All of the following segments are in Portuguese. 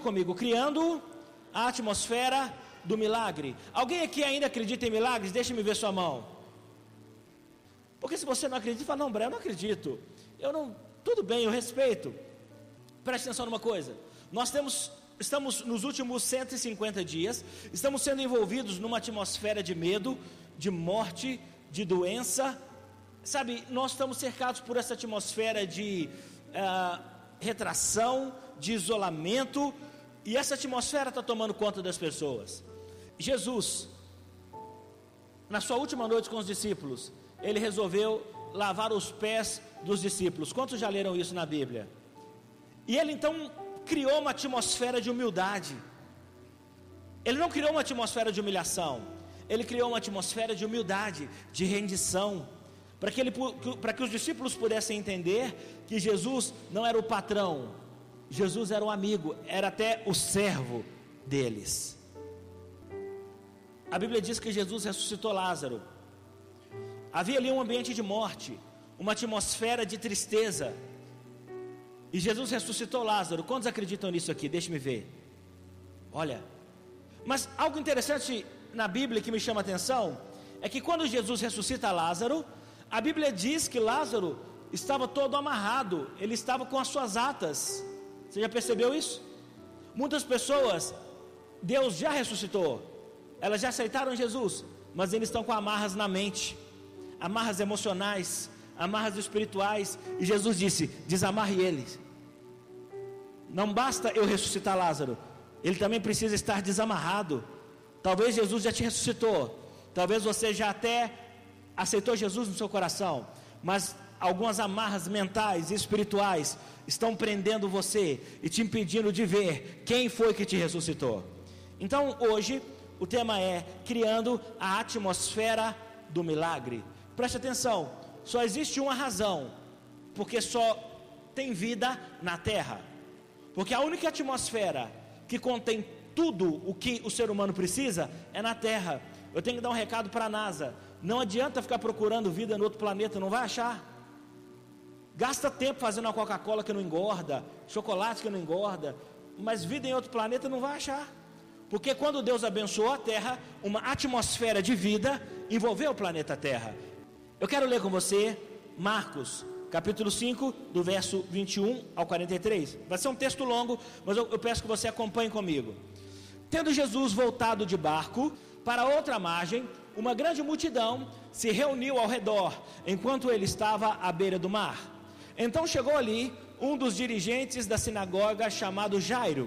comigo, criando a atmosfera do milagre. Alguém aqui ainda acredita em milagres? Deixe-me ver sua mão. Porque se você não acredita, fala, não, Bré, eu não acredito. Eu não. Tudo bem, eu respeito. Preste atenção numa coisa. Nós temos, estamos nos últimos 150 dias, estamos sendo envolvidos numa atmosfera de medo, de morte, de doença. Sabe, nós estamos cercados por essa atmosfera de uh, retração, de isolamento, e essa atmosfera está tomando conta das pessoas. Jesus, na sua última noite com os discípulos, ele resolveu lavar os pés dos discípulos. Quantos já leram isso na Bíblia? E ele então criou uma atmosfera de humildade. Ele não criou uma atmosfera de humilhação, ele criou uma atmosfera de humildade, de rendição, para que, ele, para que os discípulos pudessem entender que Jesus não era o patrão, Jesus era um amigo, era até o servo deles. A Bíblia diz que Jesus ressuscitou Lázaro. Havia ali um ambiente de morte, uma atmosfera de tristeza. E Jesus ressuscitou Lázaro. Quantos acreditam nisso aqui? Deixe-me ver. Olha, mas algo interessante na Bíblia que me chama a atenção é que quando Jesus ressuscita Lázaro, a Bíblia diz que Lázaro estava todo amarrado, ele estava com as suas atas. Você já percebeu isso? Muitas pessoas, Deus já ressuscitou, elas já aceitaram Jesus, mas eles estão com amarras na mente, amarras emocionais, amarras espirituais, e Jesus disse: desamarre eles. Não basta eu ressuscitar Lázaro, ele também precisa estar desamarrado. Talvez Jesus já te ressuscitou, talvez você já até aceitou Jesus no seu coração, mas algumas amarras mentais e espirituais estão prendendo você e te impedindo de ver quem foi que te ressuscitou. Então, hoje, o tema é criando a atmosfera do milagre. Preste atenção, só existe uma razão, porque só tem vida na terra. Porque a única atmosfera que contém tudo o que o ser humano precisa é na terra. Eu tenho que dar um recado para a NASA. Não adianta ficar procurando vida no outro planeta, não vai achar. Gasta tempo fazendo uma Coca-Cola que não engorda, chocolate que não engorda, mas vida em outro planeta não vai achar. Porque quando Deus abençoou a Terra, uma atmosfera de vida envolveu o planeta Terra. Eu quero ler com você Marcos, capítulo 5, do verso 21 ao 43. Vai ser um texto longo, mas eu, eu peço que você acompanhe comigo. Tendo Jesus voltado de barco para outra margem, uma grande multidão se reuniu ao redor, enquanto ele estava à beira do mar. Então chegou ali um dos dirigentes da sinagoga chamado Jairo.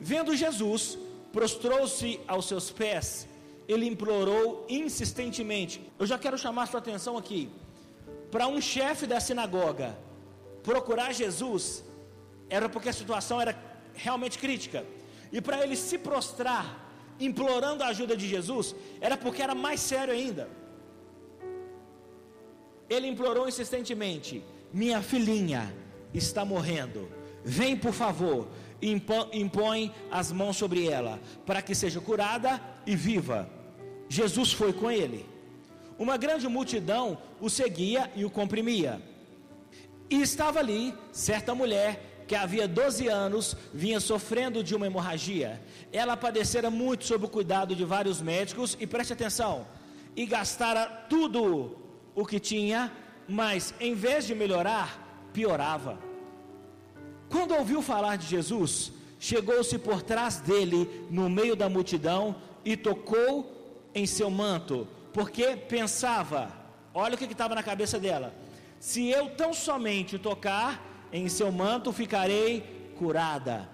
Vendo Jesus, prostrou-se aos seus pés. Ele implorou insistentemente. Eu já quero chamar sua atenção aqui. Para um chefe da sinagoga procurar Jesus, era porque a situação era realmente crítica. E para ele se prostrar, implorando a ajuda de Jesus, era porque era mais sério ainda. Ele implorou insistentemente: Minha filhinha está morrendo. Vem, por favor, impõe as mãos sobre ela, para que seja curada e viva. Jesus foi com ele. Uma grande multidão o seguia e o comprimia. E estava ali certa mulher que havia 12 anos vinha sofrendo de uma hemorragia. Ela padecera muito sob o cuidado de vários médicos e preste atenção, e gastara tudo o que tinha, mas em vez de melhorar, piorava. Quando ouviu falar de Jesus, chegou-se por trás dele no meio da multidão e tocou em seu manto, porque pensava: olha o que estava na cabeça dela, se eu tão somente tocar em seu manto, ficarei curada.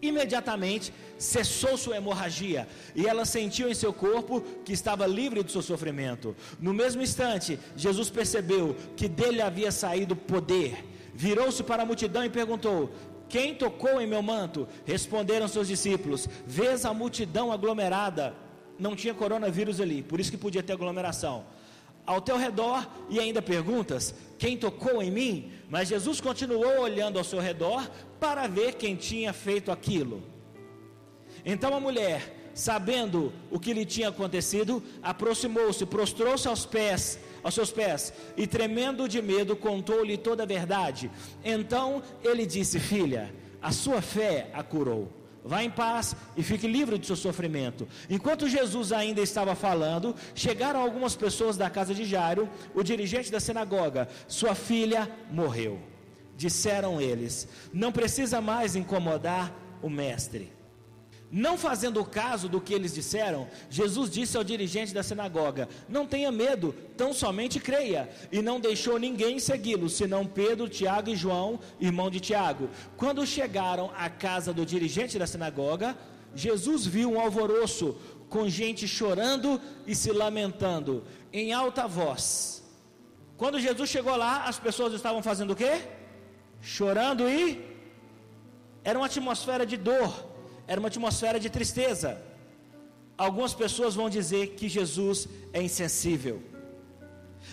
Imediatamente cessou sua hemorragia e ela sentiu em seu corpo que estava livre do seu sofrimento. No mesmo instante, Jesus percebeu que dele havia saído poder virou-se para a multidão e perguntou: Quem tocou em meu manto? Responderam seus discípulos: Vês a multidão aglomerada. Não tinha coronavírus ali, por isso que podia ter aglomeração. Ao teu redor e ainda perguntas: Quem tocou em mim? Mas Jesus continuou olhando ao seu redor para ver quem tinha feito aquilo. Então a mulher sabendo o que lhe tinha acontecido, aproximou-se, prostrou-se aos pés, aos seus pés, e tremendo de medo, contou-lhe toda a verdade. Então ele disse: Filha, a sua fé a curou. Vá em paz e fique livre do seu sofrimento. Enquanto Jesus ainda estava falando, chegaram algumas pessoas da casa de Jairo, o dirigente da sinagoga. Sua filha morreu. Disseram eles: Não precisa mais incomodar o mestre. Não fazendo caso do que eles disseram, Jesus disse ao dirigente da sinagoga: Não tenha medo, tão somente creia. E não deixou ninguém segui-lo, senão Pedro, Tiago e João, irmão de Tiago. Quando chegaram à casa do dirigente da sinagoga, Jesus viu um alvoroço, com gente chorando e se lamentando, em alta voz. Quando Jesus chegou lá, as pessoas estavam fazendo o quê? Chorando e. Era uma atmosfera de dor era uma atmosfera de tristeza. Algumas pessoas vão dizer que Jesus é insensível.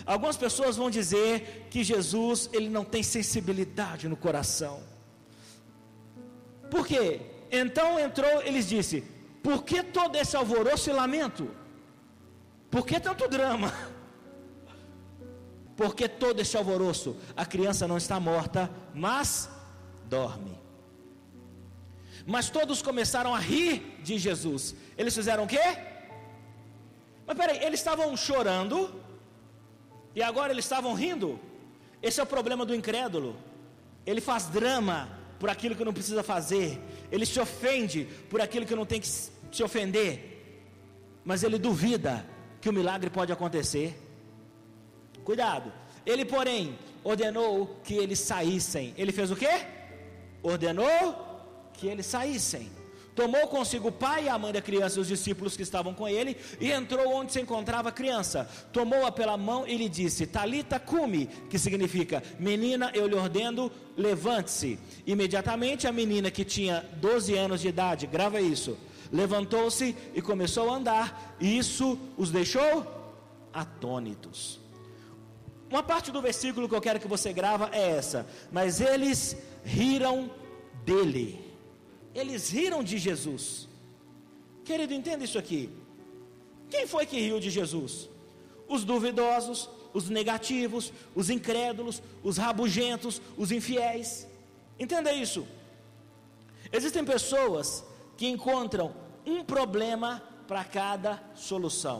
Algumas pessoas vão dizer que Jesus ele não tem sensibilidade no coração. Por quê? Então entrou, eles disse: Por que todo esse alvoroço e lamento? Por que tanto drama? Por que todo esse alvoroço? A criança não está morta, mas dorme. Mas todos começaram a rir de Jesus. Eles fizeram o quê? Mas peraí, eles estavam chorando e agora eles estavam rindo. Esse é o problema do incrédulo. Ele faz drama por aquilo que não precisa fazer. Ele se ofende por aquilo que não tem que se ofender. Mas ele duvida que o milagre pode acontecer. Cuidado. Ele, porém, ordenou que eles saíssem. Ele fez o quê? Ordenou que eles saíssem. Tomou consigo o pai, a mãe da criança e os discípulos que estavam com ele, e entrou onde se encontrava a criança. Tomou-a pela mão e lhe disse: Talita cume, que significa: Menina, eu lhe ordeno, levante-se. Imediatamente a menina que tinha 12 anos de idade, grava isso, levantou-se e começou a andar, e isso os deixou atônitos. Uma parte do versículo que eu quero que você grava é essa: Mas eles riram dele. Eles riram de Jesus. Querido, entenda isso aqui. Quem foi que riu de Jesus? Os duvidosos, os negativos, os incrédulos, os rabugentos, os infiéis. Entenda isso. Existem pessoas que encontram um problema para cada solução.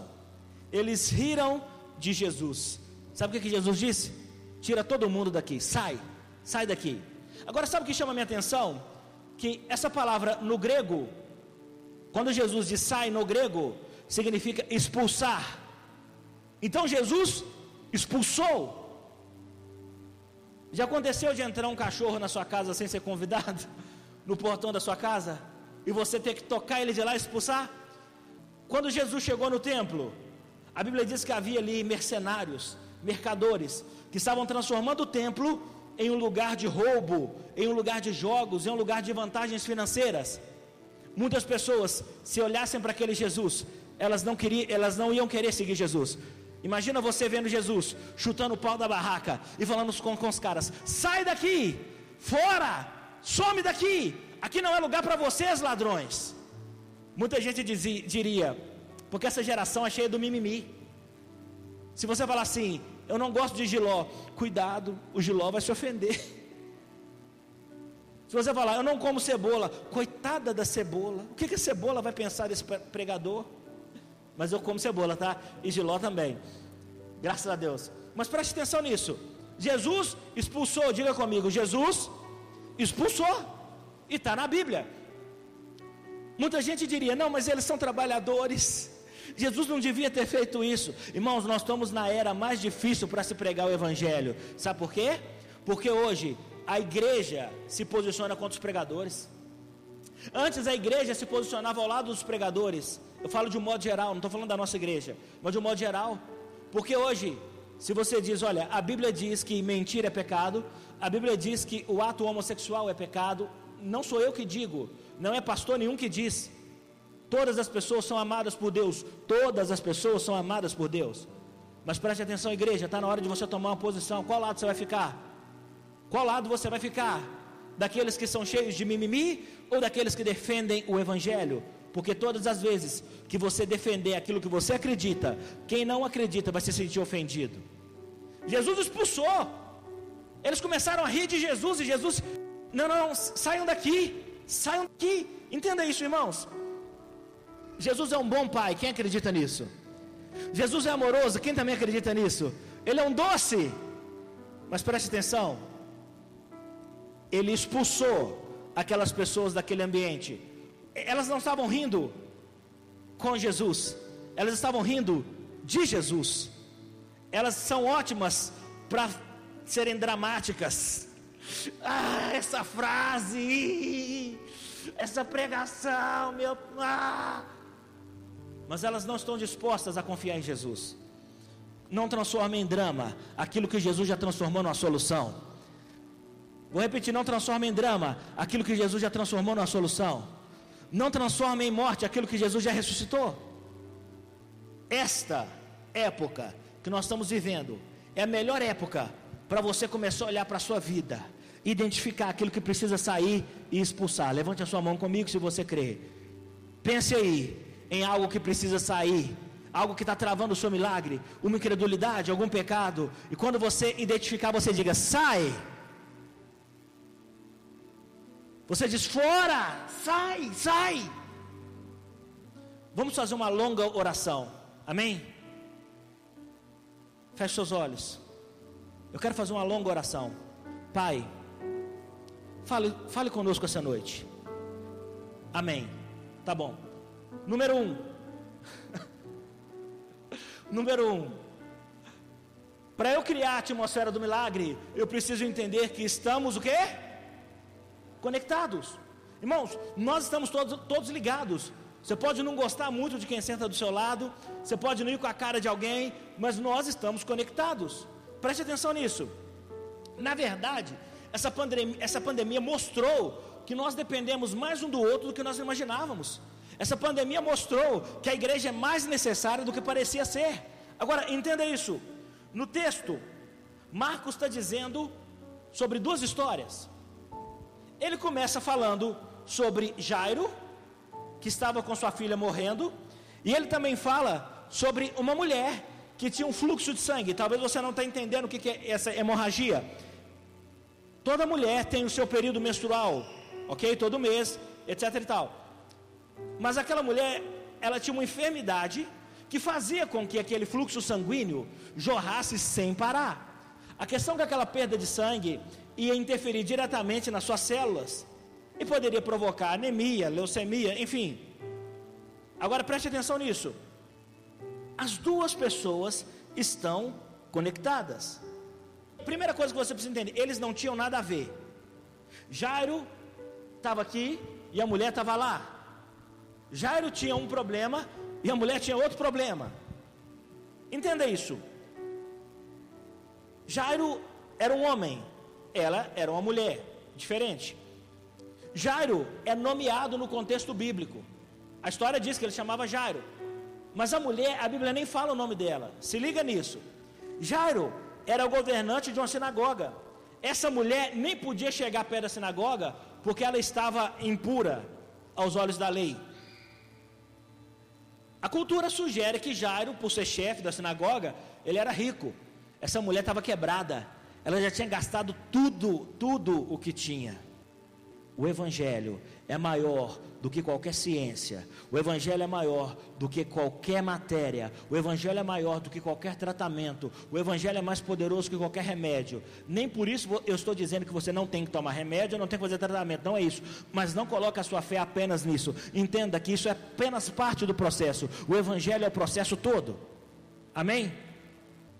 Eles riram de Jesus. Sabe o que Jesus disse? Tira todo mundo daqui, sai, sai daqui. Agora, sabe o que chama a minha atenção? Que essa palavra no grego, quando Jesus diz sai no grego, significa expulsar. Então Jesus expulsou. Já aconteceu de entrar um cachorro na sua casa sem ser convidado, no portão da sua casa, e você ter que tocar ele de lá e expulsar? Quando Jesus chegou no templo, a Bíblia diz que havia ali mercenários, mercadores, que estavam transformando o templo em um lugar de roubo, em um lugar de jogos, em um lugar de vantagens financeiras. Muitas pessoas, se olhassem para aquele Jesus, elas não, queriam, elas não iam querer seguir Jesus. Imagina você vendo Jesus chutando o pau da barraca e falando com, com os caras: sai daqui, fora, some daqui, aqui não é lugar para vocês, ladrões. Muita gente dizia, diria, porque essa geração é cheia do mimimi. Se você falar assim, eu não gosto de giló. Cuidado, o giló vai se ofender. Se você falar, eu não como cebola, coitada da cebola. O que, que a cebola vai pensar desse pregador? Mas eu como cebola, tá? E giló também. Graças a Deus. Mas preste atenção nisso. Jesus expulsou, diga comigo, Jesus expulsou. E está na Bíblia. Muita gente diria, não, mas eles são trabalhadores. Jesus não devia ter feito isso. Irmãos, nós estamos na era mais difícil para se pregar o Evangelho. Sabe por quê? Porque hoje a igreja se posiciona contra os pregadores. Antes a igreja se posicionava ao lado dos pregadores. Eu falo de um modo geral, não estou falando da nossa igreja, mas de um modo geral. Porque hoje, se você diz, olha, a Bíblia diz que mentira é pecado, a Bíblia diz que o ato homossexual é pecado, não sou eu que digo, não é pastor nenhum que diz. Todas as pessoas são amadas por Deus. Todas as pessoas são amadas por Deus. Mas preste atenção, igreja, está na hora de você tomar uma posição. Qual lado você vai ficar? Qual lado você vai ficar? Daqueles que são cheios de mimimi ou daqueles que defendem o Evangelho? Porque todas as vezes que você defender aquilo que você acredita, quem não acredita vai se sentir ofendido. Jesus expulsou. Eles começaram a rir de Jesus e Jesus Não, não, saiam daqui, saiam daqui. Entenda isso, irmãos. Jesus é um bom pai, quem acredita nisso? Jesus é amoroso, quem também acredita nisso? Ele é um doce, mas preste atenção, ele expulsou aquelas pessoas daquele ambiente, elas não estavam rindo com Jesus, elas estavam rindo de Jesus, elas são ótimas para serem dramáticas. Ah, essa frase, essa pregação, meu. Ah, mas elas não estão dispostas a confiar em Jesus. Não transforma em drama aquilo que Jesus já transformou numa solução. Vou repetir: não transforma em drama aquilo que Jesus já transformou numa solução. Não transforma em morte aquilo que Jesus já ressuscitou. Esta época que nós estamos vivendo é a melhor época para você começar a olhar para a sua vida, identificar aquilo que precisa sair e expulsar. Levante a sua mão comigo se você crê. Pense aí, em algo que precisa sair, algo que está travando o seu milagre, uma incredulidade, algum pecado, e quando você identificar, você diga: sai. Você diz: fora, sai, sai. Vamos fazer uma longa oração, amém? Feche seus olhos. Eu quero fazer uma longa oração. Pai, fale, fale conosco essa noite. Amém. Tá bom. Número um. Número um. Para eu criar a atmosfera do milagre, eu preciso entender que estamos o quê? Conectados. Irmãos, nós estamos todos, todos ligados. Você pode não gostar muito de quem senta do seu lado, você pode não ir com a cara de alguém, mas nós estamos conectados. Preste atenção nisso. Na verdade, essa essa pandemia mostrou que nós dependemos mais um do outro do que nós imaginávamos. Essa pandemia mostrou que a igreja é mais necessária do que parecia ser. Agora, entenda isso. No texto, Marcos está dizendo sobre duas histórias. Ele começa falando sobre Jairo, que estava com sua filha morrendo, e ele também fala sobre uma mulher que tinha um fluxo de sangue. Talvez você não está entendendo o que é essa hemorragia. Toda mulher tem o seu período menstrual, ok? Todo mês, etc e tal. Mas aquela mulher, ela tinha uma enfermidade que fazia com que aquele fluxo sanguíneo jorrasse sem parar. A questão é que aquela perda de sangue ia interferir diretamente nas suas células e poderia provocar anemia, leucemia, enfim. Agora preste atenção nisso. As duas pessoas estão conectadas. Primeira coisa que você precisa entender: eles não tinham nada a ver. Jairo estava aqui e a mulher estava lá. Jairo tinha um problema e a mulher tinha outro problema. Entenda isso. Jairo era um homem, ela era uma mulher, diferente. Jairo é nomeado no contexto bíblico. A história diz que ele chamava Jairo. Mas a mulher, a Bíblia nem fala o nome dela. Se liga nisso. Jairo era o governante de uma sinagoga. Essa mulher nem podia chegar perto da sinagoga porque ela estava impura aos olhos da lei. A cultura sugere que Jairo, por ser chefe da sinagoga, ele era rico. Essa mulher estava quebrada. Ela já tinha gastado tudo, tudo o que tinha. O Evangelho é maior do que qualquer ciência. O Evangelho é maior do que qualquer matéria. O Evangelho é maior do que qualquer tratamento. O Evangelho é mais poderoso que qualquer remédio. Nem por isso eu estou dizendo que você não tem que tomar remédio, não tem que fazer tratamento. Não é isso. Mas não coloque a sua fé apenas nisso. Entenda que isso é apenas parte do processo. O Evangelho é o processo todo. Amém?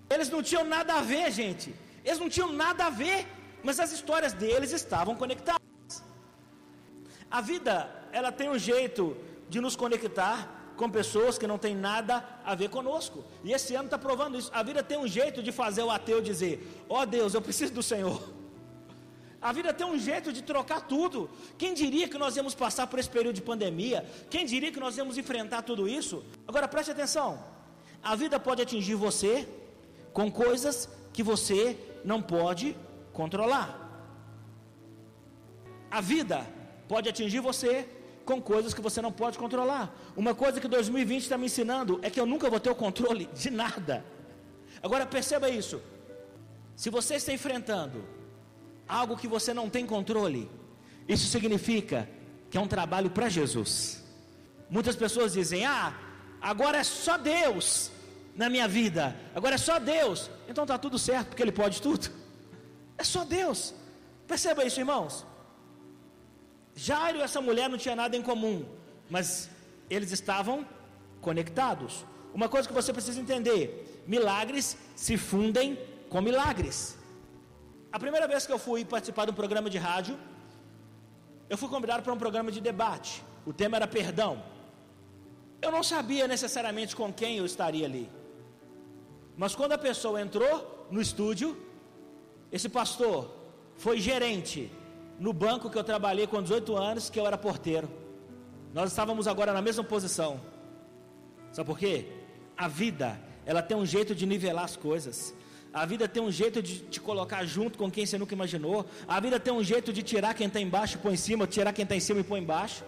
Eles não tinham nada a ver, gente. Eles não tinham nada a ver. Mas as histórias deles estavam conectadas. A vida, ela tem um jeito de nos conectar com pessoas que não têm nada a ver conosco. E esse ano está provando isso. A vida tem um jeito de fazer o ateu dizer: Ó oh Deus, eu preciso do Senhor. A vida tem um jeito de trocar tudo. Quem diria que nós íamos passar por esse período de pandemia? Quem diria que nós íamos enfrentar tudo isso? Agora preste atenção: a vida pode atingir você com coisas que você não pode controlar. A vida pode atingir você com coisas que você não pode controlar. Uma coisa que 2020 está me ensinando é que eu nunca vou ter o controle de nada. Agora perceba isso. Se você está enfrentando algo que você não tem controle, isso significa que é um trabalho para Jesus. Muitas pessoas dizem: Ah, agora é só Deus na minha vida, agora é só Deus, então está tudo certo, porque Ele pode tudo. É só Deus. Perceba isso, irmãos. Jairo e essa mulher não tinha nada em comum, mas eles estavam conectados. Uma coisa que você precisa entender: milagres se fundem com milagres. A primeira vez que eu fui participar de um programa de rádio, eu fui convidado para um programa de debate. O tema era perdão. Eu não sabia necessariamente com quem eu estaria ali. Mas quando a pessoa entrou no estúdio, esse pastor foi gerente no banco que eu trabalhei com 18 anos, que eu era porteiro. Nós estávamos agora na mesma posição. Sabe por quê? A vida, ela tem um jeito de nivelar as coisas. A vida tem um jeito de te colocar junto com quem você nunca imaginou. A vida tem um jeito de tirar quem está embaixo e pôr em cima, tirar quem está em cima e pôr embaixo.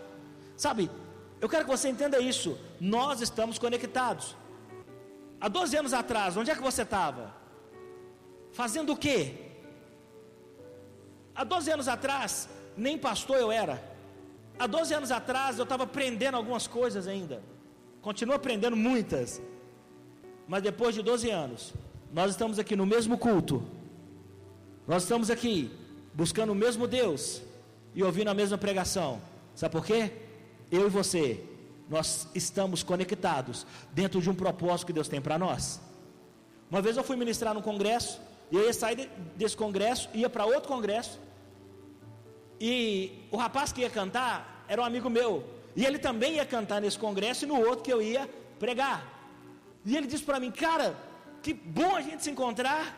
Sabe, eu quero que você entenda isso. Nós estamos conectados. Há 12 anos atrás, onde é que você estava? Fazendo o quê? Há 12 anos atrás, nem pastor eu era. Há 12 anos atrás, eu estava aprendendo algumas coisas ainda. Continuo aprendendo muitas. Mas depois de 12 anos, nós estamos aqui no mesmo culto. Nós estamos aqui buscando o mesmo Deus e ouvindo a mesma pregação. Sabe por quê? Eu e você, nós estamos conectados dentro de um propósito que Deus tem para nós. Uma vez eu fui ministrar num congresso, e eu ia sair desse congresso, ia para outro congresso, e o rapaz que ia cantar era um amigo meu, e ele também ia cantar nesse congresso e no outro que eu ia pregar. E ele disse para mim, cara, que bom a gente se encontrar.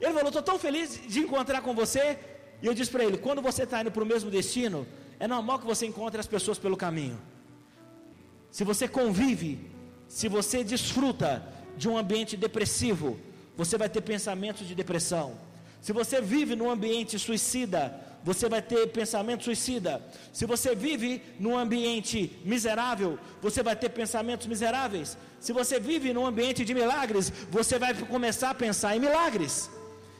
Ele falou: Estou tão feliz de encontrar com você. E eu disse para ele: Quando você está indo para o mesmo destino, é normal que você encontre as pessoas pelo caminho. Se você convive, se você desfruta de um ambiente depressivo, você vai ter pensamentos de depressão. Se você vive num ambiente suicida, você vai ter pensamento suicida. Se você vive num ambiente miserável, você vai ter pensamentos miseráveis. Se você vive num ambiente de milagres, você vai começar a pensar em milagres.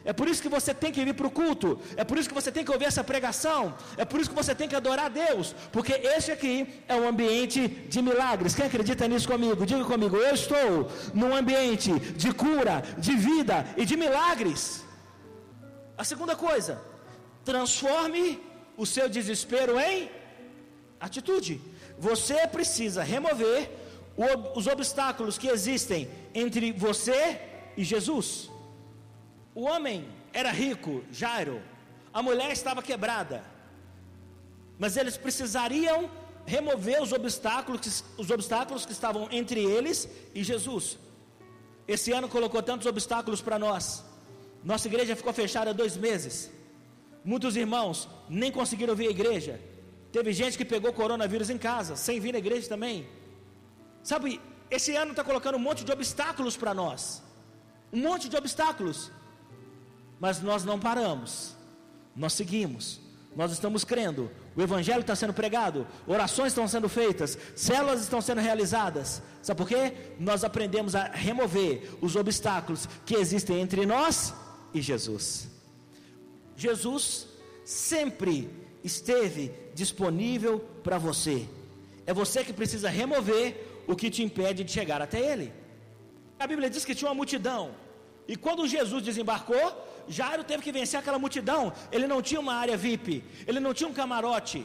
É por isso que você tem que vir para o culto, é por isso que você tem que ouvir essa pregação, é por isso que você tem que adorar a Deus, porque esse aqui é um ambiente de milagres. Quem acredita nisso comigo? Diga comigo, eu estou num ambiente de cura, de vida e de milagres. A segunda coisa, transforme o seu desespero em atitude. Você precisa remover os obstáculos que existem entre você e Jesus. O homem era rico, Jairo, a mulher estava quebrada, mas eles precisariam remover os obstáculos, os obstáculos que estavam entre eles e Jesus. Esse ano colocou tantos obstáculos para nós. Nossa igreja ficou fechada dois meses. Muitos irmãos nem conseguiram vir à igreja. Teve gente que pegou coronavírus em casa, sem vir à igreja também. Sabe, esse ano está colocando um monte de obstáculos para nós. Um monte de obstáculos. Mas nós não paramos. Nós seguimos. Nós estamos crendo. O Evangelho está sendo pregado. Orações estão sendo feitas. Células estão sendo realizadas. Sabe por quê? Nós aprendemos a remover os obstáculos que existem entre nós e Jesus. Jesus sempre esteve disponível para você. É você que precisa remover o que te impede de chegar até Ele. A Bíblia diz que tinha uma multidão, e quando Jesus desembarcou, Jairo teve que vencer aquela multidão. Ele não tinha uma área VIP, ele não tinha um camarote.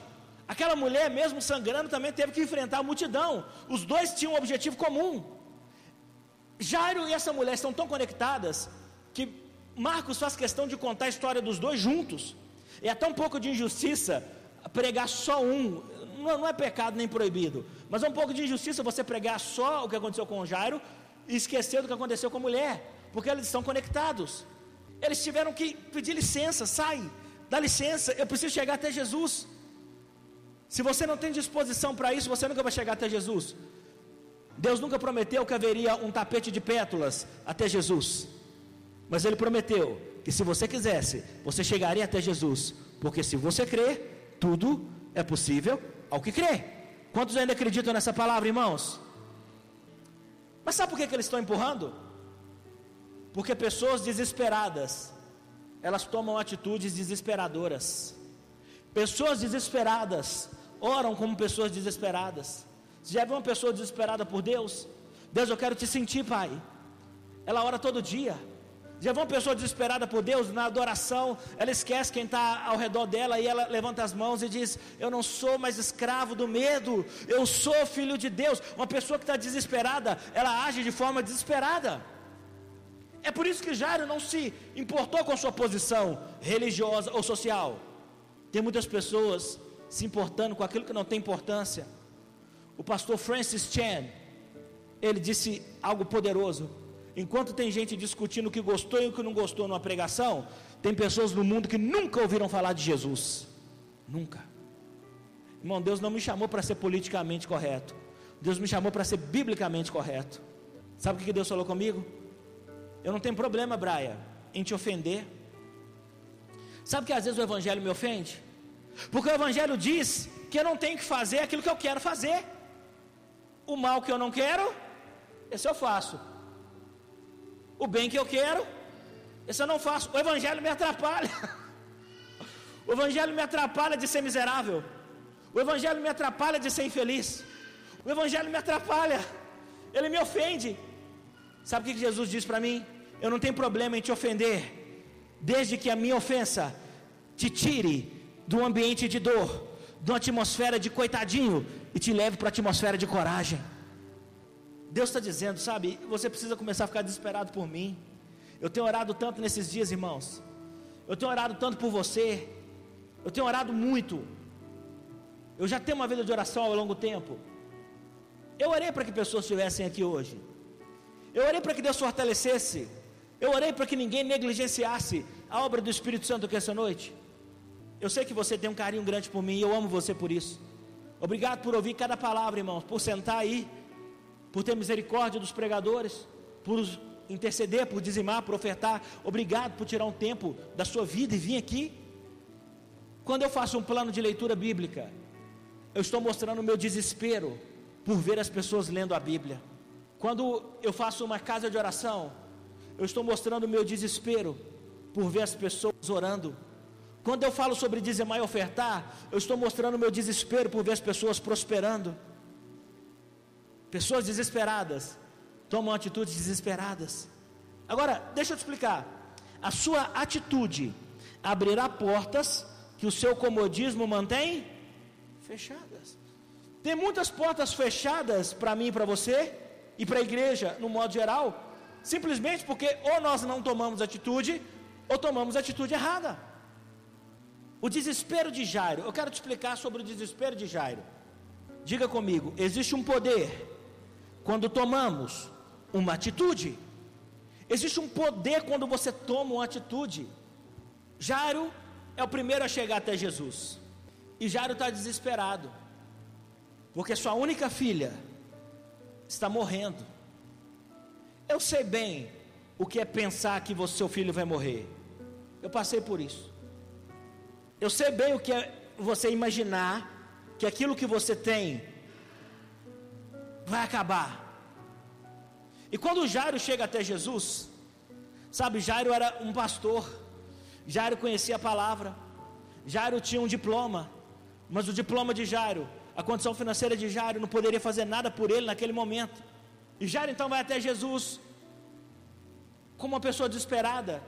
Aquela mulher, mesmo sangrando, também teve que enfrentar a multidão. Os dois tinham um objetivo comum. Jairo e essa mulher estão tão conectadas que Marcos faz questão de contar a história dos dois juntos. É até um pouco de injustiça pregar só um não, não é pecado nem proibido, mas é um pouco de injustiça você pregar só o que aconteceu com o Jairo e esquecer do que aconteceu com a mulher, porque eles estão conectados. Eles tiveram que pedir licença, sai, dá licença, eu preciso chegar até Jesus. Se você não tem disposição para isso, você nunca vai chegar até Jesus. Deus nunca prometeu que haveria um tapete de pétalas até Jesus. Mas Ele prometeu que se você quisesse, você chegaria até Jesus. Porque se você crer, tudo é possível ao que crê. Quantos ainda acreditam nessa palavra, irmãos? Mas sabe por que, que eles estão empurrando? Porque pessoas desesperadas, elas tomam atitudes desesperadoras. Pessoas desesperadas oram como pessoas desesperadas. Você já viu uma pessoa desesperada por Deus? Deus, eu quero te sentir, Pai. Ela ora todo dia. Já viu uma pessoa desesperada por Deus na adoração? Ela esquece quem está ao redor dela e ela levanta as mãos e diz: Eu não sou mais escravo do medo, eu sou filho de Deus. Uma pessoa que está desesperada, ela age de forma desesperada. É por isso que Jairo não se importou com sua posição religiosa ou social. Tem muitas pessoas se importando com aquilo que não tem importância. O pastor Francis Chan, ele disse algo poderoso. Enquanto tem gente discutindo o que gostou e o que não gostou numa pregação, tem pessoas no mundo que nunca ouviram falar de Jesus. Nunca. Irmão, Deus não me chamou para ser politicamente correto. Deus me chamou para ser biblicamente correto. Sabe o que Deus falou comigo? Eu não tenho problema, Braia, em te ofender. Sabe que às vezes o Evangelho me ofende? Porque o Evangelho diz que eu não tenho que fazer aquilo que eu quero fazer. O mal que eu não quero, esse eu faço. O bem que eu quero, esse eu não faço. O Evangelho me atrapalha. O Evangelho me atrapalha de ser miserável. O Evangelho me atrapalha de ser infeliz. O Evangelho me atrapalha. Ele me ofende. Sabe o que Jesus diz para mim? Eu não tenho problema em te ofender, desde que a minha ofensa te tire do ambiente de dor, de uma atmosfera de coitadinho e te leve para a atmosfera de coragem. Deus está dizendo, sabe, você precisa começar a ficar desesperado por mim. Eu tenho orado tanto nesses dias, irmãos. Eu tenho orado tanto por você. Eu tenho orado muito. Eu já tenho uma vida de oração ao longo tempo. Eu orei para que pessoas estivessem aqui hoje. Eu orei para que Deus fortalecesse eu orei para que ninguém negligenciasse a obra do Espírito Santo aqui essa noite. Eu sei que você tem um carinho grande por mim e eu amo você por isso. Obrigado por ouvir cada palavra, irmãos, por sentar aí, por ter misericórdia dos pregadores, por interceder, por dizimar, por ofertar. Obrigado por tirar um tempo da sua vida e vir aqui. Quando eu faço um plano de leitura bíblica, eu estou mostrando o meu desespero por ver as pessoas lendo a Bíblia. Quando eu faço uma casa de oração, eu estou mostrando o meu desespero por ver as pessoas orando. Quando eu falo sobre dizimar e ofertar, eu estou mostrando o meu desespero por ver as pessoas prosperando. Pessoas desesperadas tomam atitudes desesperadas. Agora, deixa eu te explicar. A sua atitude abrirá portas que o seu comodismo mantém fechadas. Tem muitas portas fechadas para mim e para você e para a igreja, no modo geral, simplesmente porque ou nós não tomamos atitude, ou tomamos atitude errada. O desespero de Jairo, eu quero te explicar sobre o desespero de Jairo. Diga comigo: existe um poder quando tomamos uma atitude. Existe um poder quando você toma uma atitude. Jairo é o primeiro a chegar até Jesus. E Jairo está desesperado, porque sua única filha está morrendo. Eu sei bem o que é pensar que você, seu filho vai morrer. Eu passei por isso. Eu sei bem o que é você imaginar que aquilo que você tem vai acabar. E quando Jairo chega até Jesus, sabe, Jairo era um pastor, Jairo conhecia a palavra, Jairo tinha um diploma, mas o diploma de Jairo, a condição financeira de Jairo não poderia fazer nada por ele naquele momento. E Jairo então vai até Jesus, como uma pessoa desesperada.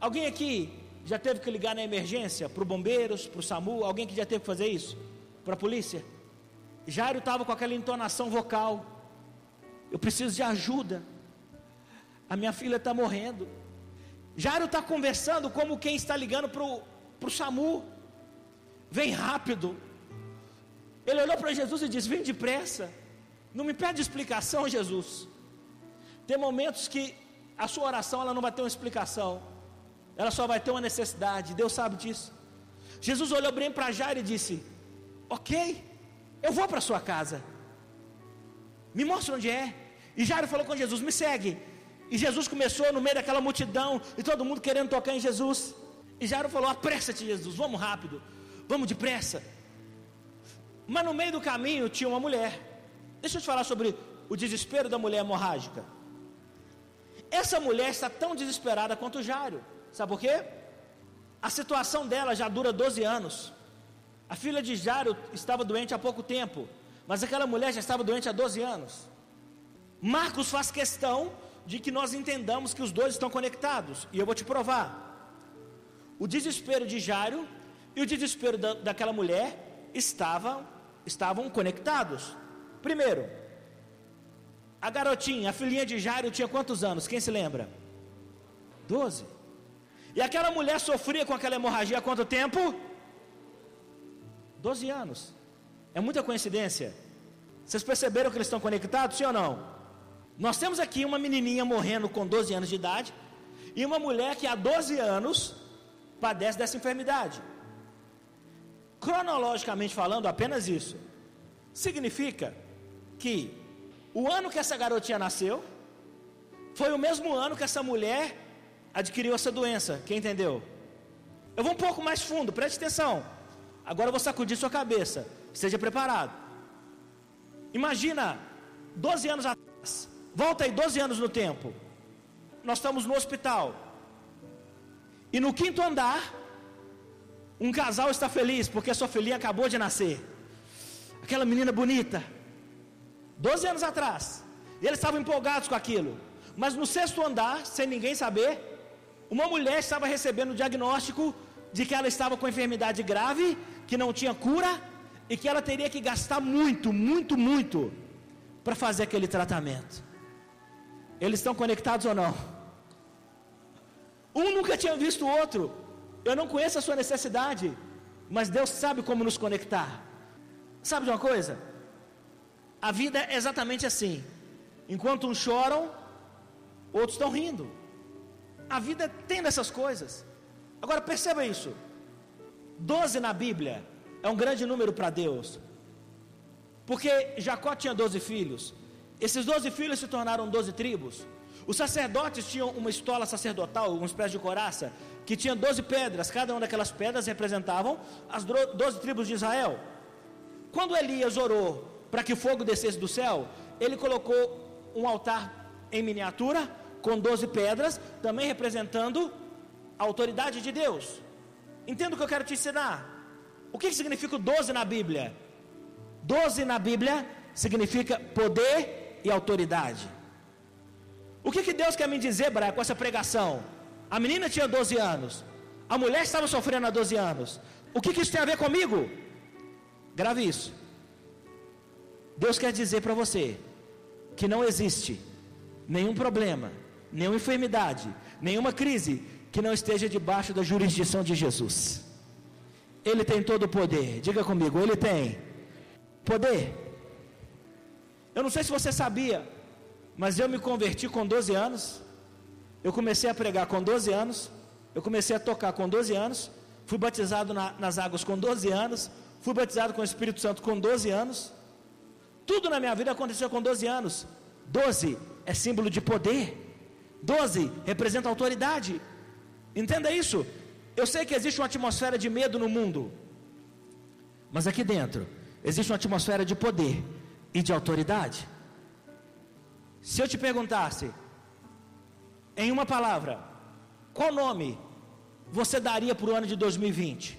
Alguém aqui já teve que ligar na emergência para os bombeiros, para o SAMU? Alguém que já teve que fazer isso? Para a polícia? Jairo estava com aquela entonação vocal. Eu preciso de ajuda. A minha filha está morrendo. Jairo está conversando como quem está ligando para o SAMU. Vem rápido. Ele olhou para Jesus e disse: Vem depressa. Não me pede explicação, Jesus. Tem momentos que a sua oração ela não vai ter uma explicação. Ela só vai ter uma necessidade. Deus sabe disso. Jesus olhou bem para Jairo e disse: Ok, eu vou para sua casa. Me mostra onde é. E Jairo falou com Jesus: Me segue. E Jesus começou no meio daquela multidão e todo mundo querendo tocar em Jesus. E Jairo falou: Apressa-te, Jesus, vamos rápido, vamos depressa. Mas no meio do caminho tinha uma mulher. Deixa eu te falar sobre o desespero da mulher hemorrágica. Essa mulher está tão desesperada quanto Jairo. Sabe por quê? A situação dela já dura 12 anos. A filha de Jairo estava doente há pouco tempo, mas aquela mulher já estava doente há 12 anos. Marcos faz questão de que nós entendamos que os dois estão conectados, e eu vou te provar. O desespero de Jairo e o desespero da, daquela mulher estavam, estavam conectados. Primeiro, a garotinha, a filhinha de Jairo tinha quantos anos? Quem se lembra? Doze. E aquela mulher sofria com aquela hemorragia há quanto tempo? Doze anos. É muita coincidência. Vocês perceberam que eles estão conectados, sim ou não? Nós temos aqui uma menininha morrendo com 12 anos de idade e uma mulher que há 12 anos padece dessa enfermidade. Cronologicamente falando, apenas isso significa que o ano que essa garotinha nasceu foi o mesmo ano que essa mulher adquiriu essa doença. Quem entendeu? Eu vou um pouco mais fundo, preste atenção. Agora eu vou sacudir sua cabeça. Esteja preparado. Imagina, 12 anos atrás. Volta aí 12 anos no tempo. Nós estamos no hospital. E no quinto andar, um casal está feliz porque sua filhinha acabou de nascer. Aquela menina bonita. 12 anos atrás. E eles estavam empolgados com aquilo. Mas no sexto andar, sem ninguém saber, uma mulher estava recebendo o diagnóstico de que ela estava com enfermidade grave, que não tinha cura e que ela teria que gastar muito, muito, muito para fazer aquele tratamento. Eles estão conectados ou não? Um nunca tinha visto o outro. Eu não conheço a sua necessidade, mas Deus sabe como nos conectar. Sabe de uma coisa? A vida é exatamente assim. Enquanto uns choram, outros estão rindo. A vida tem dessas coisas. Agora perceba isso. Doze na Bíblia é um grande número para Deus. Porque Jacó tinha doze filhos. Esses doze filhos se tornaram doze tribos. Os sacerdotes tinham uma estola sacerdotal, uma espécie de coraça, que tinha doze pedras. Cada uma daquelas pedras representavam as doze tribos de Israel. Quando Elias orou para que o fogo descesse do céu, ele colocou um altar em miniatura com 12 pedras, também representando a autoridade de Deus. Entenda o que eu quero te ensinar. O que significa o 12 na Bíblia? 12 na Bíblia significa poder e autoridade. O que, que Deus quer me dizer, Braia, com essa pregação? A menina tinha 12 anos, a mulher estava sofrendo há 12 anos. O que, que isso tem a ver comigo? Grave isso. Deus quer dizer para você que não existe nenhum problema, nenhuma enfermidade, nenhuma crise que não esteja debaixo da jurisdição de Jesus. Ele tem todo o poder. Diga comigo, ele tem poder. Eu não sei se você sabia, mas eu me converti com 12 anos. Eu comecei a pregar com 12 anos. Eu comecei a tocar com 12 anos. Fui batizado na, nas águas com 12 anos. Fui batizado com o Espírito Santo com 12 anos. Tudo na minha vida aconteceu com 12 anos. 12 é símbolo de poder. 12 representa autoridade. Entenda isso. Eu sei que existe uma atmosfera de medo no mundo, mas aqui dentro existe uma atmosfera de poder e de autoridade. Se eu te perguntasse, em uma palavra, qual nome você daria para o ano de 2020?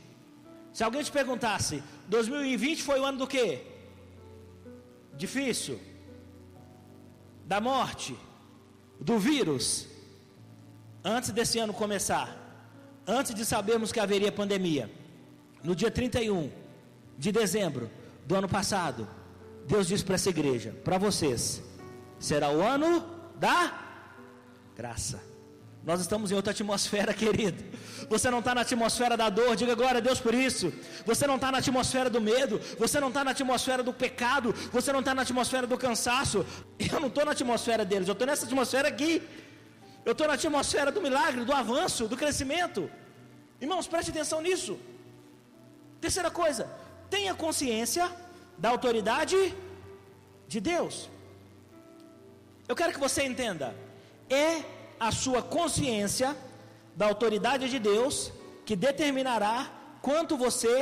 Se alguém te perguntasse, 2020 foi o ano do quê? Difícil, da morte, do vírus, antes desse ano começar, antes de sabermos que haveria pandemia, no dia 31 de dezembro do ano passado, Deus disse para essa igreja: para vocês, será o ano da graça. Nós estamos em outra atmosfera, querido. Você não está na atmosfera da dor, diga glória a Deus por isso. Você não está na atmosfera do medo, você não está na atmosfera do pecado, você não está na atmosfera do cansaço. Eu não estou na atmosfera deles, eu estou nessa atmosfera aqui. Eu estou na atmosfera do milagre, do avanço, do crescimento. Irmãos, preste atenção nisso. Terceira coisa, tenha consciência da autoridade de Deus. Eu quero que você entenda. É a sua consciência da autoridade de Deus que determinará quanto você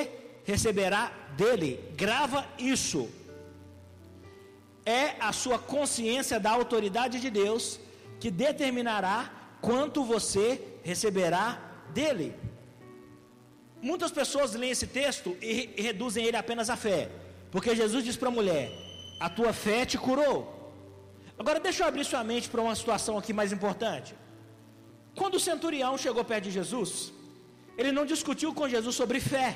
receberá dele. Grava isso. É a sua consciência da autoridade de Deus que determinará quanto você receberá dele. Muitas pessoas leem esse texto e, e reduzem ele apenas à fé, porque Jesus diz para a mulher: A tua fé te curou. Agora deixa eu abrir sua mente para uma situação aqui mais importante. Quando o centurião chegou perto de Jesus, ele não discutiu com Jesus sobre fé.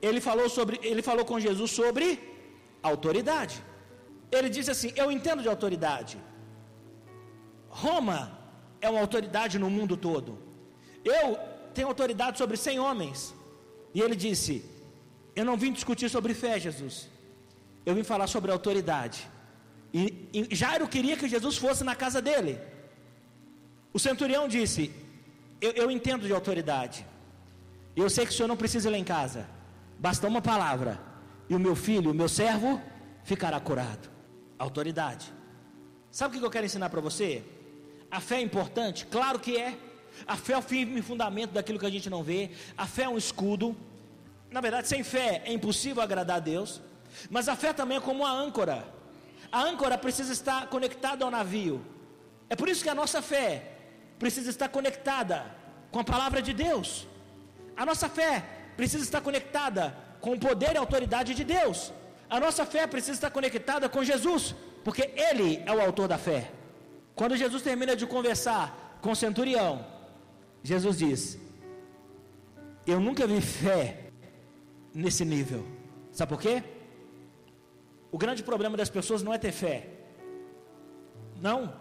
Ele falou, sobre, ele falou com Jesus sobre autoridade. Ele disse assim: Eu entendo de autoridade. Roma é uma autoridade no mundo todo. Eu tenho autoridade sobre 100 homens. E ele disse: Eu não vim discutir sobre fé, Jesus. Eu vim falar sobre autoridade. E, e Jairo queria que Jesus fosse na casa dele. O centurião disse: eu, eu entendo de autoridade. Eu sei que o senhor não precisa ir lá em casa. Basta uma palavra. E o meu filho, o meu servo, ficará curado. Autoridade. Sabe o que eu quero ensinar para você? A fé é importante? Claro que é. A fé é o firme fundamento daquilo que a gente não vê. A fé é um escudo. Na verdade, sem fé é impossível agradar a Deus. Mas a fé também é como uma âncora. A âncora precisa estar conectada ao navio. É por isso que a nossa fé precisa estar conectada com a palavra de Deus. A nossa fé precisa estar conectada com o poder e autoridade de Deus. A nossa fé precisa estar conectada com Jesus, porque Ele é o autor da fé. Quando Jesus termina de conversar com o centurião, Jesus diz: Eu nunca vi fé nesse nível. Sabe por quê? O grande problema das pessoas não é ter fé. Não.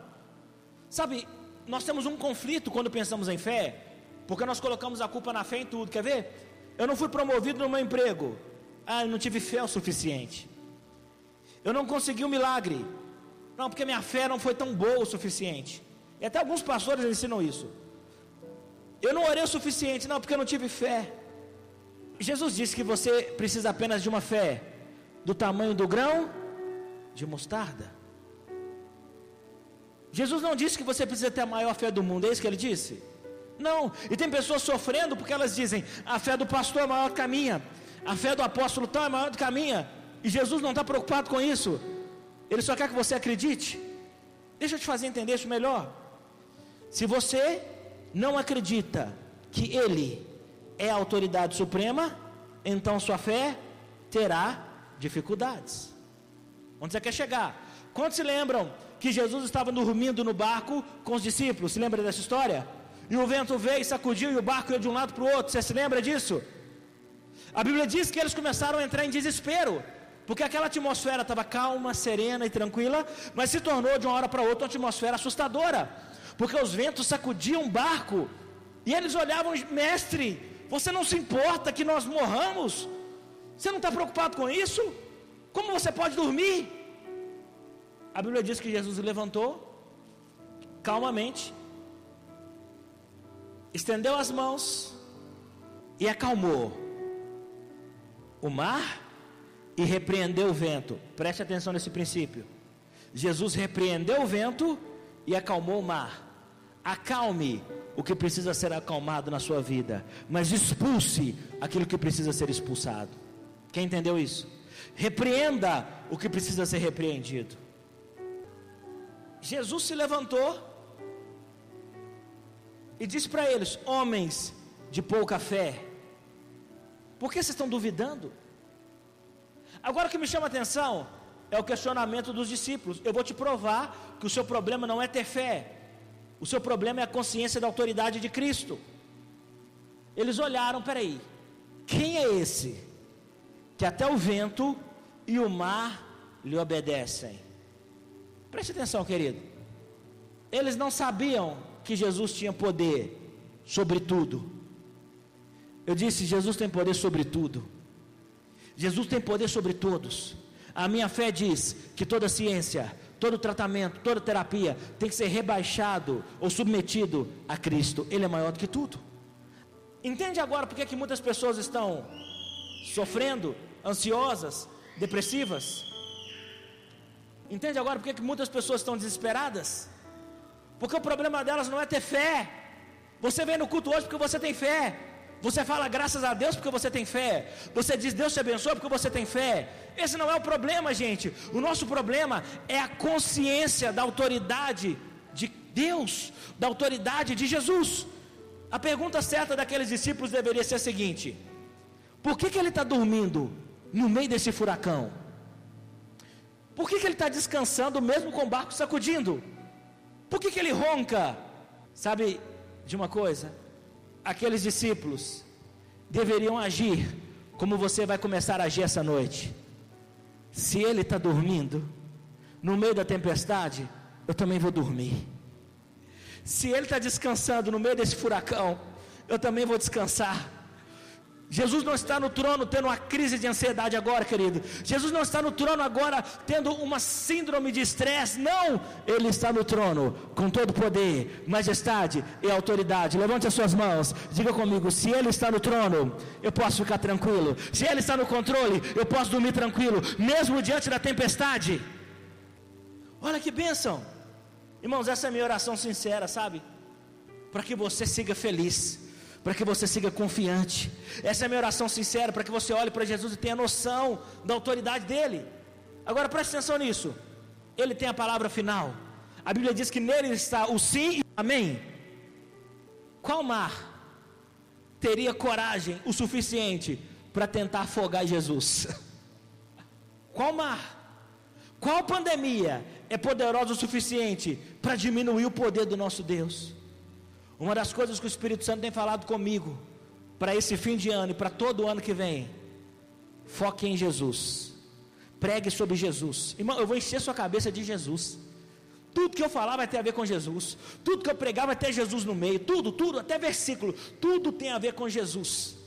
Sabe, nós temos um conflito quando pensamos em fé, porque nós colocamos a culpa na fé em tudo. Quer ver? Eu não fui promovido no meu emprego. Ah, eu não tive fé o suficiente. Eu não consegui um milagre. Não, porque minha fé não foi tão boa o suficiente. E até alguns pastores ensinam isso. Eu não orei o suficiente, não, porque eu não tive fé. Jesus disse que você precisa apenas de uma fé do tamanho do grão de mostarda. Jesus não disse que você precisa ter a maior fé do mundo, é isso que ele disse? Não, e tem pessoas sofrendo porque elas dizem: a fé do pastor é maior que a minha, a fé do apóstolo tal é maior do que a minha, e Jesus não está preocupado com isso, ele só quer que você acredite. Deixa eu te fazer entender isso melhor. Se você não acredita que Ele é a autoridade suprema, então sua fé terá dificuldades. Onde você quer chegar? Quantos se lembram que Jesus estava dormindo no barco com os discípulos? Se lembra dessa história? E o vento veio e sacudiu e o barco ia de um lado para o outro. Você se lembra disso? A Bíblia diz que eles começaram a entrar em desespero, porque aquela atmosfera estava calma, serena e tranquila, mas se tornou de uma hora para outra uma atmosfera assustadora, porque os ventos sacudiam o barco e eles olhavam, mestre, você não se importa que nós morramos? Você não está preocupado com isso? Como você pode dormir? A Bíblia diz que Jesus levantou calmamente estendeu as mãos e acalmou o mar e repreendeu o vento. Preste atenção nesse princípio. Jesus repreendeu o vento e acalmou o mar. Acalme o que precisa ser acalmado na sua vida, mas expulse aquilo que precisa ser expulsado. Quem entendeu isso? Repreenda o que precisa ser repreendido. Jesus se levantou e disse para eles: Homens de pouca fé, por que vocês estão duvidando? Agora o que me chama a atenção é o questionamento dos discípulos. Eu vou te provar que o seu problema não é ter fé, o seu problema é a consciência da autoridade de Cristo. Eles olharam, peraí, quem é esse que até o vento e o mar lhe obedecem? Preste atenção, querido. Eles não sabiam que Jesus tinha poder sobre tudo. Eu disse: Jesus tem poder sobre tudo. Jesus tem poder sobre todos. A minha fé diz que toda ciência, todo tratamento, toda terapia tem que ser rebaixado ou submetido a Cristo. Ele é maior do que tudo. Entende agora por que muitas pessoas estão sofrendo, ansiosas, depressivas? Entende agora por que muitas pessoas estão desesperadas? Porque o problema delas não é ter fé. Você vem no culto hoje porque você tem fé. Você fala graças a Deus porque você tem fé. Você diz Deus te abençoe porque você tem fé. Esse não é o problema, gente. O nosso problema é a consciência da autoridade de Deus, da autoridade de Jesus. A pergunta certa daqueles discípulos deveria ser a seguinte: por que, que ele está dormindo no meio desse furacão? Por que, que ele está descansando mesmo com o barco sacudindo? Por que, que ele ronca? Sabe de uma coisa? Aqueles discípulos deveriam agir como você vai começar a agir essa noite. Se ele está dormindo, no meio da tempestade, eu também vou dormir. Se ele está descansando no meio desse furacão, eu também vou descansar. Jesus não está no trono tendo uma crise de ansiedade agora, querido. Jesus não está no trono agora tendo uma síndrome de estresse. Não, Ele está no trono com todo poder, majestade e autoridade. Levante as suas mãos, diga comigo: se Ele está no trono, eu posso ficar tranquilo. Se Ele está no controle, eu posso dormir tranquilo, mesmo diante da tempestade. Olha que bênção, irmãos. Essa é a minha oração sincera, sabe? Para que você siga feliz para que você siga confiante. Essa é a minha oração sincera, para que você olhe para Jesus e tenha noção da autoridade dele. Agora preste atenção nisso. Ele tem a palavra final. A Bíblia diz que nele está o sim e o amém. Qual mar teria coragem o suficiente para tentar afogar Jesus? Qual mar? Qual pandemia é poderosa o suficiente para diminuir o poder do nosso Deus? Uma das coisas que o Espírito Santo tem falado comigo para esse fim de ano e para todo ano que vem, foque em Jesus. Pregue sobre Jesus. Irmão, eu vou encher sua cabeça de Jesus. Tudo que eu falar vai ter a ver com Jesus. Tudo que eu pregar vai ter Jesus no meio. Tudo, tudo, até versículo. Tudo tem a ver com Jesus.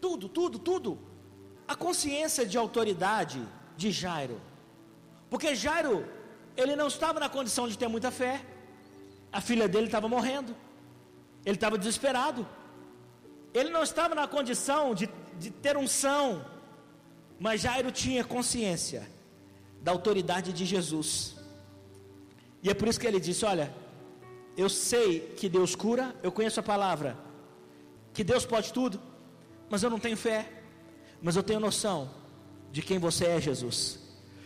Tudo, tudo, tudo. A consciência de autoridade de Jairo. Porque Jairo, ele não estava na condição de ter muita fé. A filha dele estava morrendo. Ele estava desesperado. Ele não estava na condição de, de ter unção. Mas Jairo tinha consciência da autoridade de Jesus. E é por isso que ele disse: Olha, eu sei que Deus cura, eu conheço a palavra, que Deus pode tudo, mas eu não tenho fé, mas eu tenho noção de quem você é, Jesus.